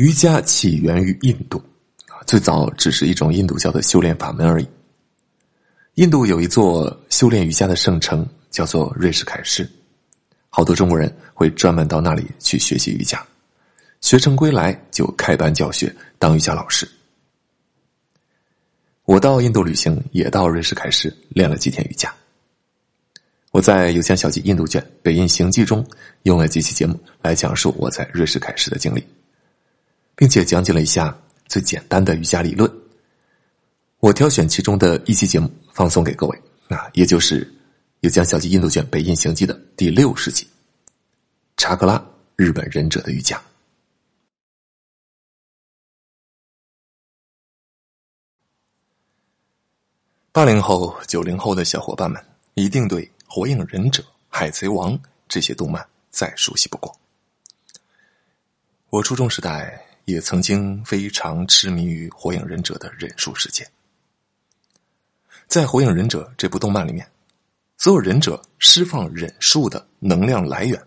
瑜伽起源于印度，最早只是一种印度教的修炼法门而已。印度有一座修炼瑜伽的圣城，叫做瑞士凯诗，好多中国人会专门到那里去学习瑜伽，学成归来就开班教学，当瑜伽老师。我到印度旅行，也到瑞士凯诗练了几天瑜伽。我在《有钱小记印度卷北印行记》中用了几期节目来讲述我在瑞士凯诗的经历。并且讲解了一下最简单的瑜伽理论。我挑选其中的一期节目放送给各位，那也就是《有江小记印度卷北印行记》的第六十集——查克拉日本忍者的瑜伽。八零后、九零后的小伙伴们一定对《火影忍者》《海贼王》这些动漫再熟悉不过。我初中时代。也曾经非常痴迷于《火影忍者》的忍术世界。在《火影忍者》这部动漫里面，所有忍者释放忍术的能量来源，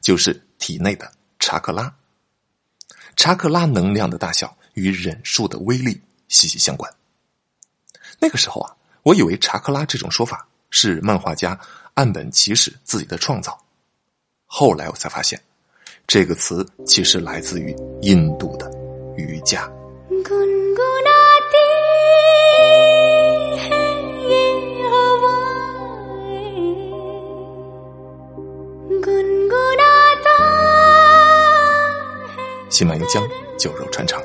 就是体内的查克拉。查克拉能量的大小与忍术的威力息息相关。那个时候啊，我以为查克拉这种说法是漫画家岸本齐史自己的创造，后来我才发现。这个词其实来自于印度的瑜伽。心满油江，酒肉穿肠，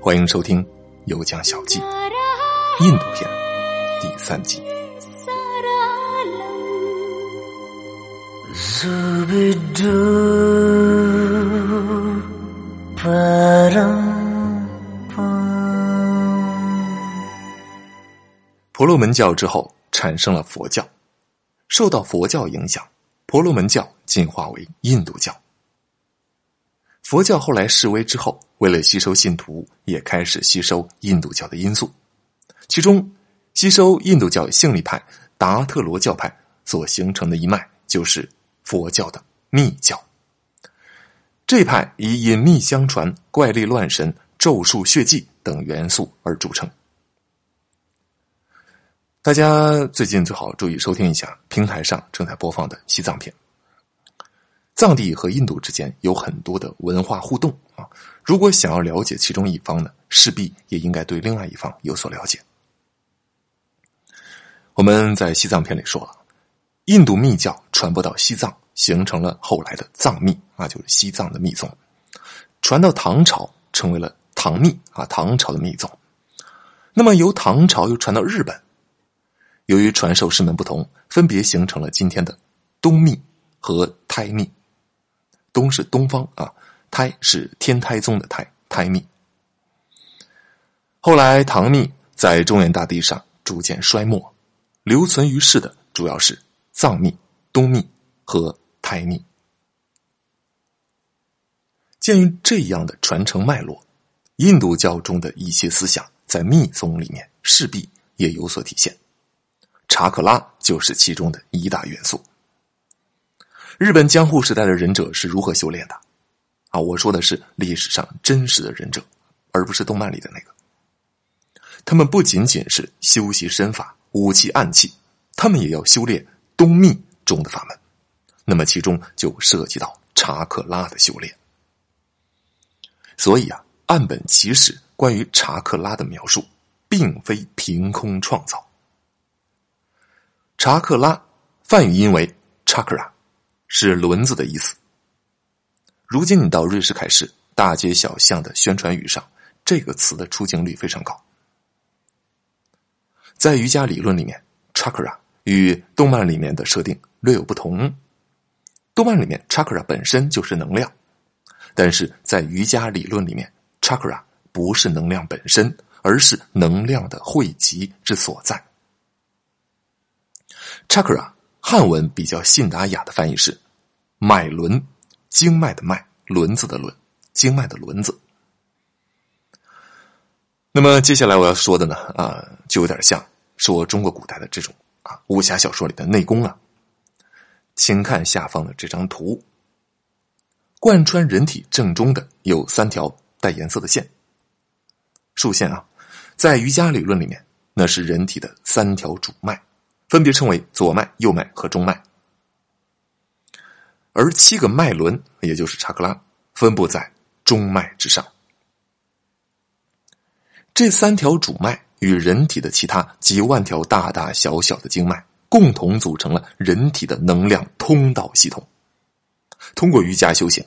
欢迎收听《油江小记》印度片第三集。婆罗门教之后产生了佛教，受到佛教影响，婆罗门教进化为印度教。佛教后来式微之后，为了吸收信徒，也开始吸收印度教的因素，其中吸收印度教性力派达特罗教派所形成的一脉，就是佛教的密教。这派以隐秘相传、怪力乱神、咒术、血祭等元素而著称。大家最近最好注意收听一下平台上正在播放的西藏片。藏地和印度之间有很多的文化互动啊，如果想要了解其中一方呢，势必也应该对另外一方有所了解。我们在西藏片里说了，印度密教传播到西藏。形成了后来的藏密啊，就是西藏的密宗，传到唐朝成为了唐密啊，唐朝的密宗。那么由唐朝又传到日本，由于传授师门不同，分别形成了今天的东密和胎密。东是东方啊，胎是天台宗的胎，胎密。后来唐密在中原大地上逐渐衰没，留存于世的主要是藏密、东密和。胎密。鉴于这样的传承脉络，印度教中的一些思想在密宗里面势必也有所体现。查克拉就是其中的一大元素。日本江户时代的忍者是如何修炼的？啊，我说的是历史上真实的忍者，而不是动漫里的那个。他们不仅仅是修习身法、武器、暗器，他们也要修炼东密中的法门。那么其中就涉及到查克拉的修炼，所以啊，岸本齐史关于查克拉的描述，并非凭空创造。查克拉梵语音为 chakra，是轮子的意思。如今你到瑞士凯市大街小巷的宣传语上，这个词的出镜率非常高。在瑜伽理论里面，chakra 与动漫里面的设定略有不同。动漫里面，chakra 本身就是能量，但是在瑜伽理论里面，chakra 不是能量本身，而是能量的汇集之所在。Chakra 汉文比较信达雅的翻译是脉轮，经脉的脉，轮子的轮，经脉的轮子。那么接下来我要说的呢，啊，就有点像说中国古代的这种啊武侠小说里的内功啊。请看下方的这张图，贯穿人体正中的有三条带颜色的线。竖线啊，在瑜伽理论里面，那是人体的三条主脉，分别称为左脉、右脉和中脉。而七个脉轮，也就是查克拉，分布在中脉之上。这三条主脉与人体的其他几万条大大小小的经脉，共同组成了人体的能量通道系统。通过瑜伽修行，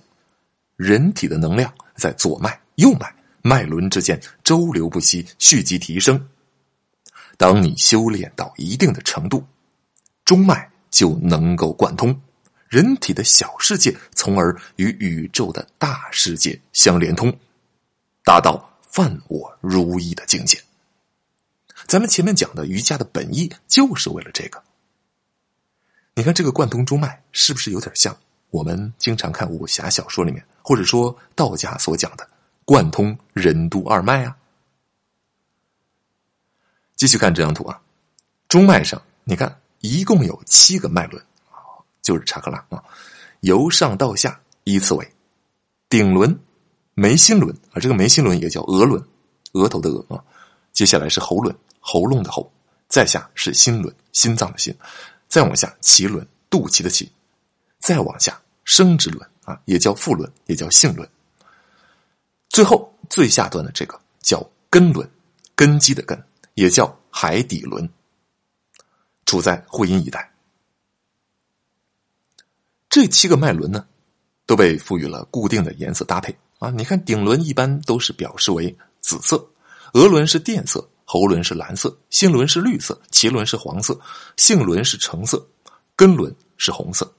人体的能量在左脉、右脉脉轮之间周流不息，蓄积提升。当你修炼到一定的程度，中脉就能够贯通。人体的小世界，从而与宇宙的大世界相连通，达到犯我如一的境界。咱们前面讲的瑜伽的本意，就是为了这个。你看这个贯通中脉，是不是有点像我们经常看武侠小说里面，或者说道家所讲的贯通任督二脉啊？继续看这张图啊，中脉上，你看一共有七个脉轮。就是查克拉啊，由上到下依次为顶轮、眉心轮啊，这个眉心轮也叫额轮，额头的额啊。接下来是喉轮，喉咙的喉，再下是心轮，心脏的心，再往下脐轮，肚脐的脐，再往下生殖轮啊，也叫腹轮，也叫性轮。最后最下端的这个叫根轮，根基的根，也叫海底轮，处在会阴一带。这七个脉轮呢，都被赋予了固定的颜色搭配啊！你看，顶轮一般都是表示为紫色，额轮是靛色，喉轮是蓝色，心轮是绿色，脐轮是黄色，性轮是橙色，根轮是红色。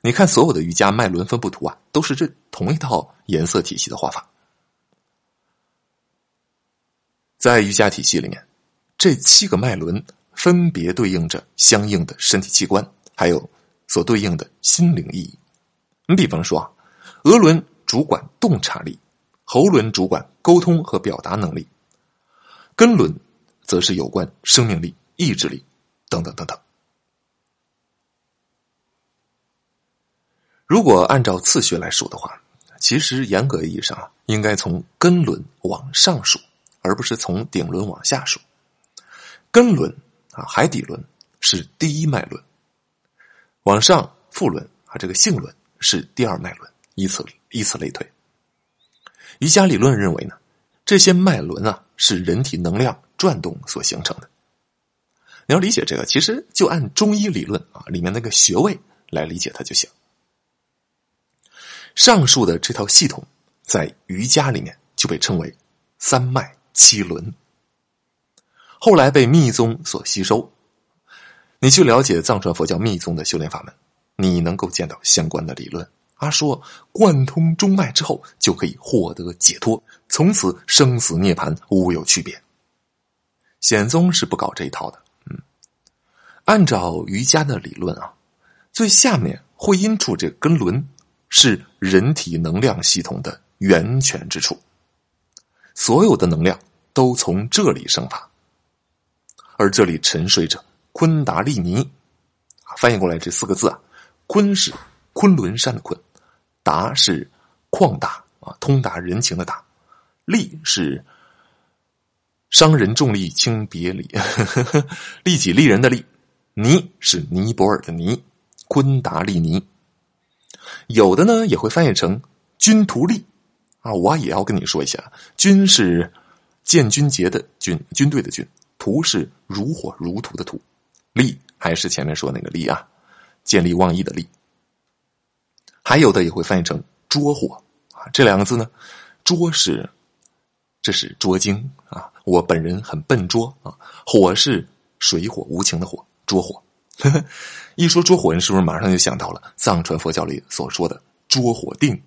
你看，所有的瑜伽脉轮分布图啊，都是这同一套颜色体系的画法。在瑜伽体系里面，这七个脉轮分别对应着相应的身体器官，还有。所对应的心灵意义，你比方说啊，额轮主管洞察力，喉轮主管沟通和表达能力，根轮则是有关生命力、意志力等等等等。如果按照次序来数的话，其实严格意义上，应该从根轮往上数，而不是从顶轮往下数。根轮啊，海底轮是第一脉轮。往上，腹轮啊，这个性轮是第二脉轮，以此以此类推。瑜伽理论认为呢，这些脉轮啊是人体能量转动所形成的。你要理解这个，其实就按中医理论啊里面那个穴位来理解它就行。上述的这套系统在瑜伽里面就被称为三脉七轮，后来被密宗所吸收。你去了解藏传佛教密宗的修炼法门，你能够见到相关的理论。阿说贯通中脉之后，就可以获得解脱，从此生死涅槃无有区别。显宗是不搞这一套的。嗯，按照瑜伽的理论啊，最下面会阴处这根轮是人体能量系统的源泉之处，所有的能量都从这里生发，而这里沉睡着。昆达利尼，翻译过来这四个字啊，昆是昆仑山的昆，达是旷达啊，通达人情的达，利是伤人重利轻别离，利己利人的利，尼是尼泊尔的尼，昆达利尼，有的呢也会翻译成君图利啊，我也要跟你说一下，君是建军节的军，军队的军，图是如火如荼的图。利还是前面说那个利啊，见利忘义的利。还有的也会翻译成捉火啊，这两个字呢，捉是这是捉精啊，我本人很笨拙啊。火是水火无情的火，捉火。一说捉火，人是不是马上就想到了藏传佛教里所说的捉火定？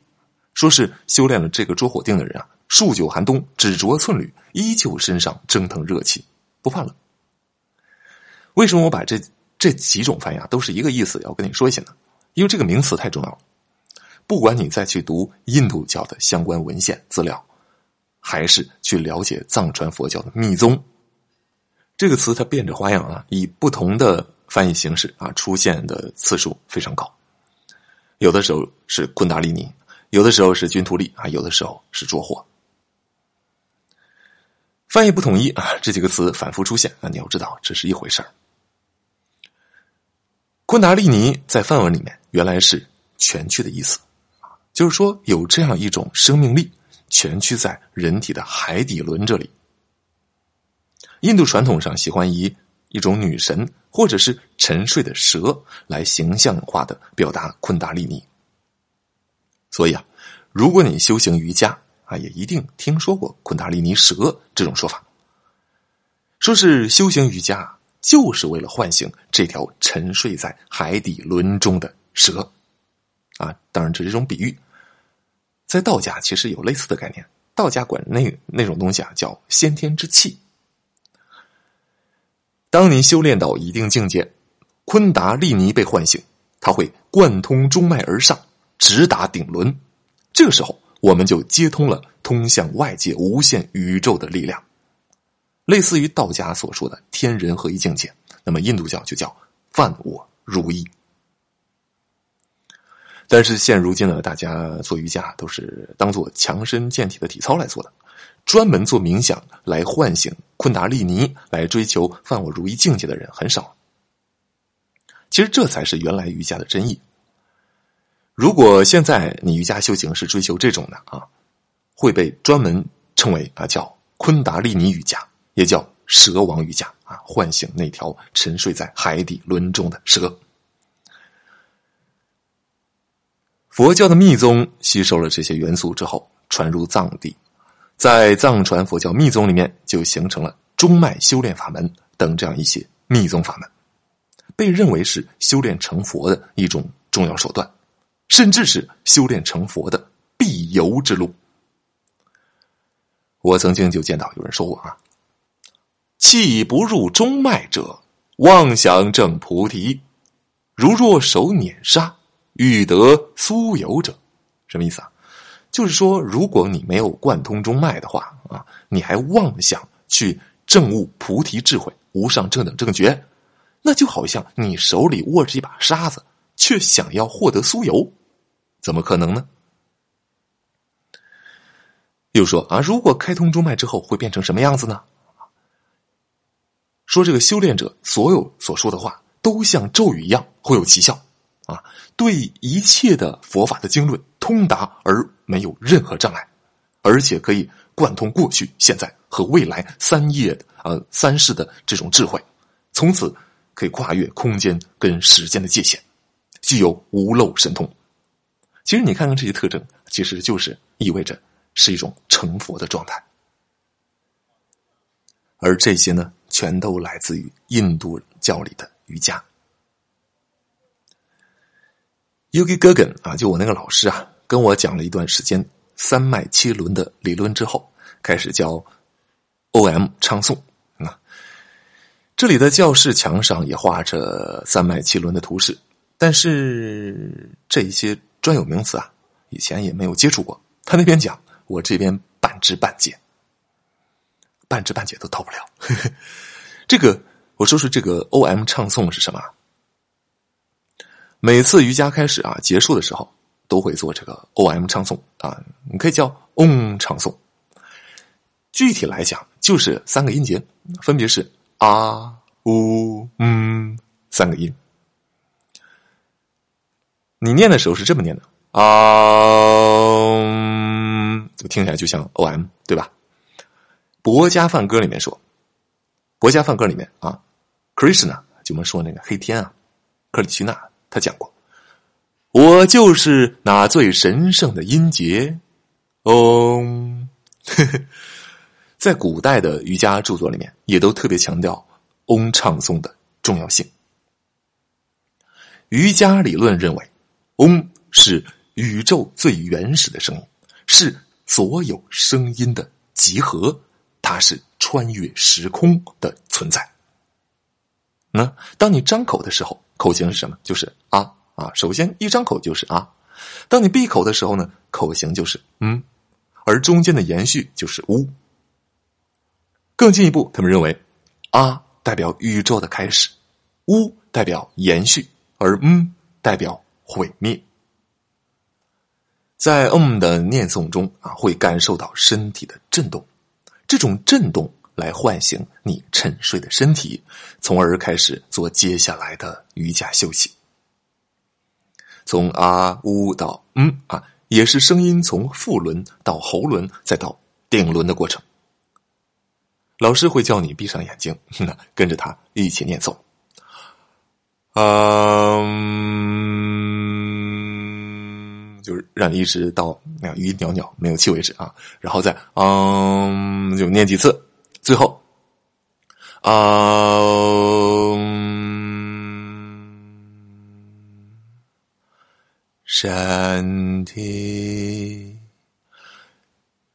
说是修炼了这个捉火定的人啊，数九寒冬只着寸缕，依旧身上蒸腾热气，不怕冷。为什么我把这这几种翻译都是一个意思？要跟你说一下呢？因为这个名词太重要了。不管你再去读印度教的相关文献资料，还是去了解藏传佛教的密宗，这个词它变着花样啊，以不同的翻译形式啊出现的次数非常高。有的时候是昆达利尼，有的时候是军图利啊，有的时候是捉火。翻译不统一啊，这几个词反复出现啊，你要知道这是一回事儿。昆达利尼在梵文里面原来是蜷曲的意思，就是说有这样一种生命力蜷曲在人体的海底轮这里。印度传统上喜欢以一种女神或者是沉睡的蛇来形象化的表达昆达利尼，所以啊，如果你修行瑜伽。也一定听说过昆达利尼蛇这种说法，说是修行瑜伽就是为了唤醒这条沉睡在海底轮中的蛇。啊，当然这是一种比喻，在道家其实有类似的概念，道家管那那种东西啊叫先天之气。当你修炼到一定境界，昆达利尼被唤醒，它会贯通中脉而上，直达顶轮，这个时候。我们就接通了通向外界无限宇宙的力量，类似于道家所说的天人合一境界。那么印度教就叫万我如一。但是现如今呢，大家做瑜伽都是当做强身健体的体操来做的，专门做冥想来唤醒昆达利尼，来追求万我如一境界的人很少。其实这才是原来瑜伽的真意。如果现在你瑜伽修行是追求这种的啊，会被专门称为啊叫昆达利尼瑜伽，也叫蛇王瑜伽啊，唤醒那条沉睡在海底轮中的蛇。佛教的密宗吸收了这些元素之后，传入藏地，在藏传佛教密宗里面就形成了中脉修炼法门等这样一些密宗法门，被认为是修炼成佛的一种重要手段。甚至是修炼成佛的必由之路。我曾经就见到有人说过啊：“气不入中脉者，妄想证菩提；如若手捻沙，欲得酥油者。”什么意思啊？就是说，如果你没有贯通中脉的话啊，你还妄想去证悟菩提智慧、无上正等正觉，那就好像你手里握着一把沙子，却想要获得酥油。怎么可能呢？又说啊，如果开通中脉之后会变成什么样子呢？说这个修炼者所有所说的话都像咒语一样会有奇效啊，对一切的佛法的经论通达而没有任何障碍，而且可以贯通过去、现在和未来三业呃三世的这种智慧，从此可以跨越空间跟时间的界限，具有无漏神通。其实你看看这些特征，其实就是意味着是一种成佛的状态，而这些呢，全都来自于印度教里的瑜伽。Yogi Gagan 啊，就我那个老师啊，跟我讲了一段时间三脉七轮的理论之后，开始教 OM 唱诵啊。这里的教室墙上也画着三脉七轮的图示，但是这些。专有名词啊，以前也没有接触过。他那边讲，我这边半知半解，半知半解都到不了。这个，我说说这个 O M 唱诵是什么？每次瑜伽开始啊，结束的时候都会做这个 O M 唱诵啊，你可以叫嗡唱诵。具体来讲，就是三个音节，分别是啊、呜、嗯三个音。你念的时候是这么念的啊，就听起来就像 O M 对吧？博家梵歌里面说，博家梵歌里面啊，Krishna 就我们说那个黑天啊，克里希那他讲过，我就是那最神圣的音节，嗡。在古代的瑜伽著作里面，也都特别强调嗡唱诵的重要性。瑜伽理论认为。嗡是宇宙最原始的声音，是所有声音的集合，它是穿越时空的存在。那当你张口的时候，口型是什么？就是啊啊。首先一张口就是啊。当你闭口的时候呢，口型就是嗯，而中间的延续就是呜。更进一步，他们认为啊代表宇宙的开始，呜代表延续，而嗯代表。毁灭，在嗯的念诵中啊，会感受到身体的震动，这种震动来唤醒你沉睡的身体，从而开始做接下来的瑜伽休息。从啊呜到嗯啊，也是声音从腹轮到喉轮再到顶轮的过程。老师会叫你闭上眼睛，跟着他一起念诵。嗯，就是让你一直到那样余音袅袅没有气为止啊，然后再嗯，就念几次，最后嗯，身体，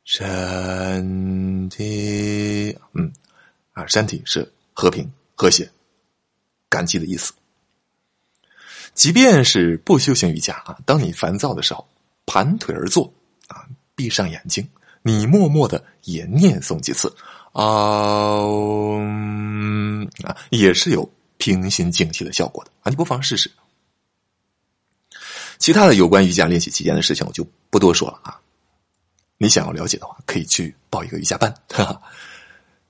身体，嗯，啊，身体是和平、和谐、感激的意思。即便是不修行瑜伽啊，当你烦躁的时候，盘腿而坐啊，闭上眼睛，你默默的也念诵几次啊啊，也是有平心静气的效果的啊，你不妨试试。其他的有关瑜伽练习期间的事情，我就不多说了啊。你想要了解的话，可以去报一个瑜伽班。哈哈，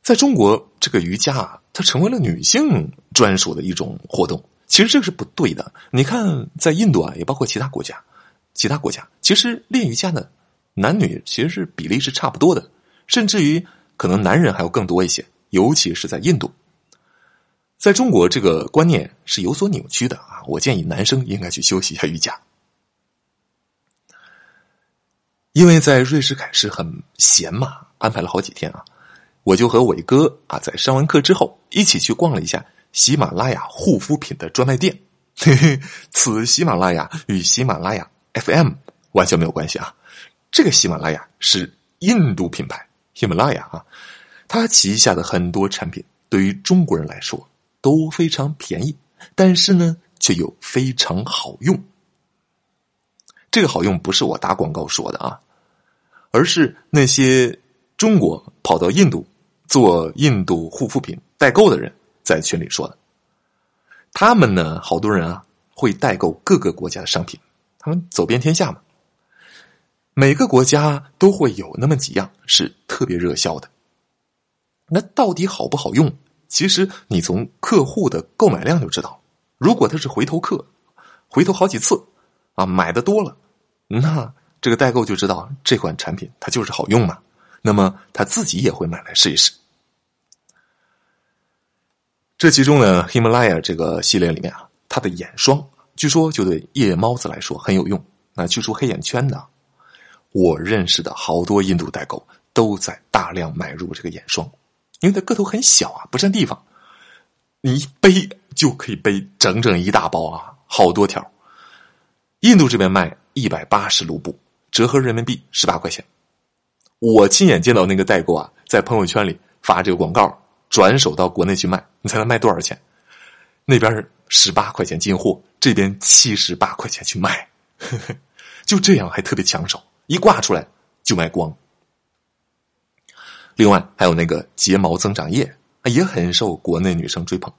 在中国，这个瑜伽啊，它成为了女性专属的一种活动。其实这个是不对的。你看，在印度啊，也包括其他国家，其他国家其实练瑜伽的男女其实是比例是差不多的，甚至于可能男人还要更多一些。尤其是在印度，在中国这个观念是有所扭曲的啊。我建议男生应该去休息一下瑜伽，因为在瑞士凯诗很闲嘛，安排了好几天啊，我就和伟哥啊在上完课之后一起去逛了一下。喜马拉雅护肤品的专卖店，嘿嘿，此喜马拉雅与喜马拉雅 FM 完全没有关系啊！这个喜马拉雅是印度品牌喜马拉雅啊，它旗下的很多产品对于中国人来说都非常便宜，但是呢却又非常好用。这个好用不是我打广告说的啊，而是那些中国跑到印度做印度护肤品代购的人。在群里说的，他们呢，好多人啊会代购各个国家的商品，他们走遍天下嘛。每个国家都会有那么几样是特别热销的。那到底好不好用？其实你从客户的购买量就知道。如果他是回头客，回头好几次啊，买的多了，那这个代购就知道这款产品它就是好用嘛。那么他自己也会买来试一试。这其中呢，，Himalaya 这个系列里面啊，它的眼霜据说就对夜猫子来说很有用，那去除黑眼圈的。我认识的好多印度代购都在大量买入这个眼霜，因为它个头很小啊，不占地方，你一背就可以背整整一大包啊，好多条。印度这边卖一百八十卢布，折合人民币十八块钱。我亲眼见到那个代购啊，在朋友圈里发这个广告。转手到国内去卖，你猜他卖多少钱？那边十八块钱进货，这边七十八块钱去卖，就这样还特别抢手，一挂出来就卖光。另外还有那个睫毛增长液，也很受国内女生追捧。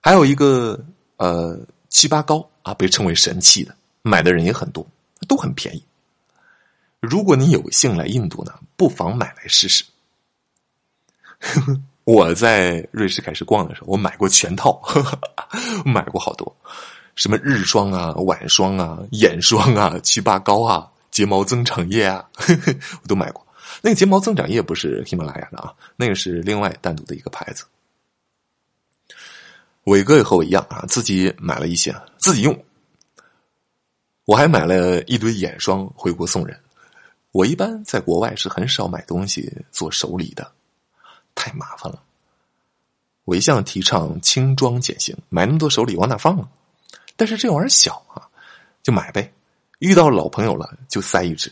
还有一个呃七八膏啊，被称为神器的，买的人也很多，都很便宜。如果你有幸来印度呢，不妨买来试试。我在瑞士开始逛的时候，我买过全套，买过好多，什么日霜啊、晚霜啊、眼霜啊、祛疤膏啊、睫毛增长液啊，我都买过。那个睫毛增长液不是喜马拉雅的啊，那个是另外单独的一个牌子。伟哥也和我一样啊，自己买了一些自己用。我还买了一堆眼霜回国送人。我一般在国外是很少买东西做手礼的。太麻烦了，我一向提倡轻装简行，买那么多手里往哪放啊？但是这玩意儿小啊，就买呗。遇到老朋友了就塞一只。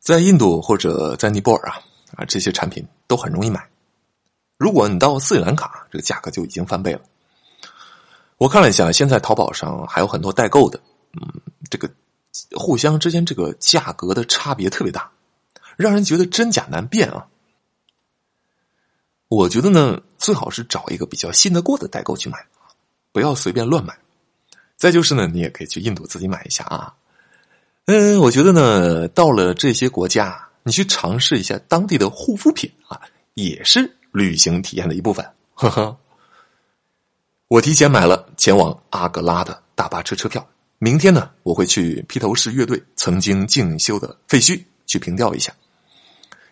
在印度或者在尼泊尔啊啊，这些产品都很容易买。如果你到斯里兰卡，这个价格就已经翻倍了。我看了一下，现在淘宝上还有很多代购的，嗯，这个互相之间这个价格的差别特别大，让人觉得真假难辨啊。我觉得呢，最好是找一个比较信得过的代购去买，不要随便乱买。再就是呢，你也可以去印度自己买一下啊。嗯，我觉得呢，到了这些国家，你去尝试一下当地的护肤品啊，也是旅行体验的一部分。呵呵，我提前买了前往阿格拉的大巴车车票。明天呢，我会去披头士乐队曾经进修的废墟去凭吊一下。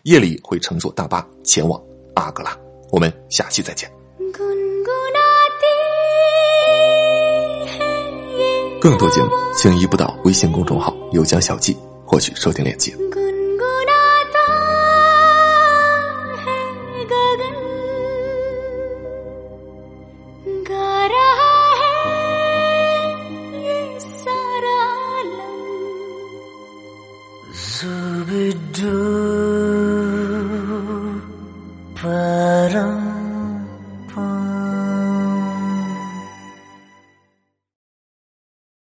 夜里会乘坐大巴前往阿格拉。我们下期再见。更多节目，请移步到微信公众号“有奖小记”获取收听链接。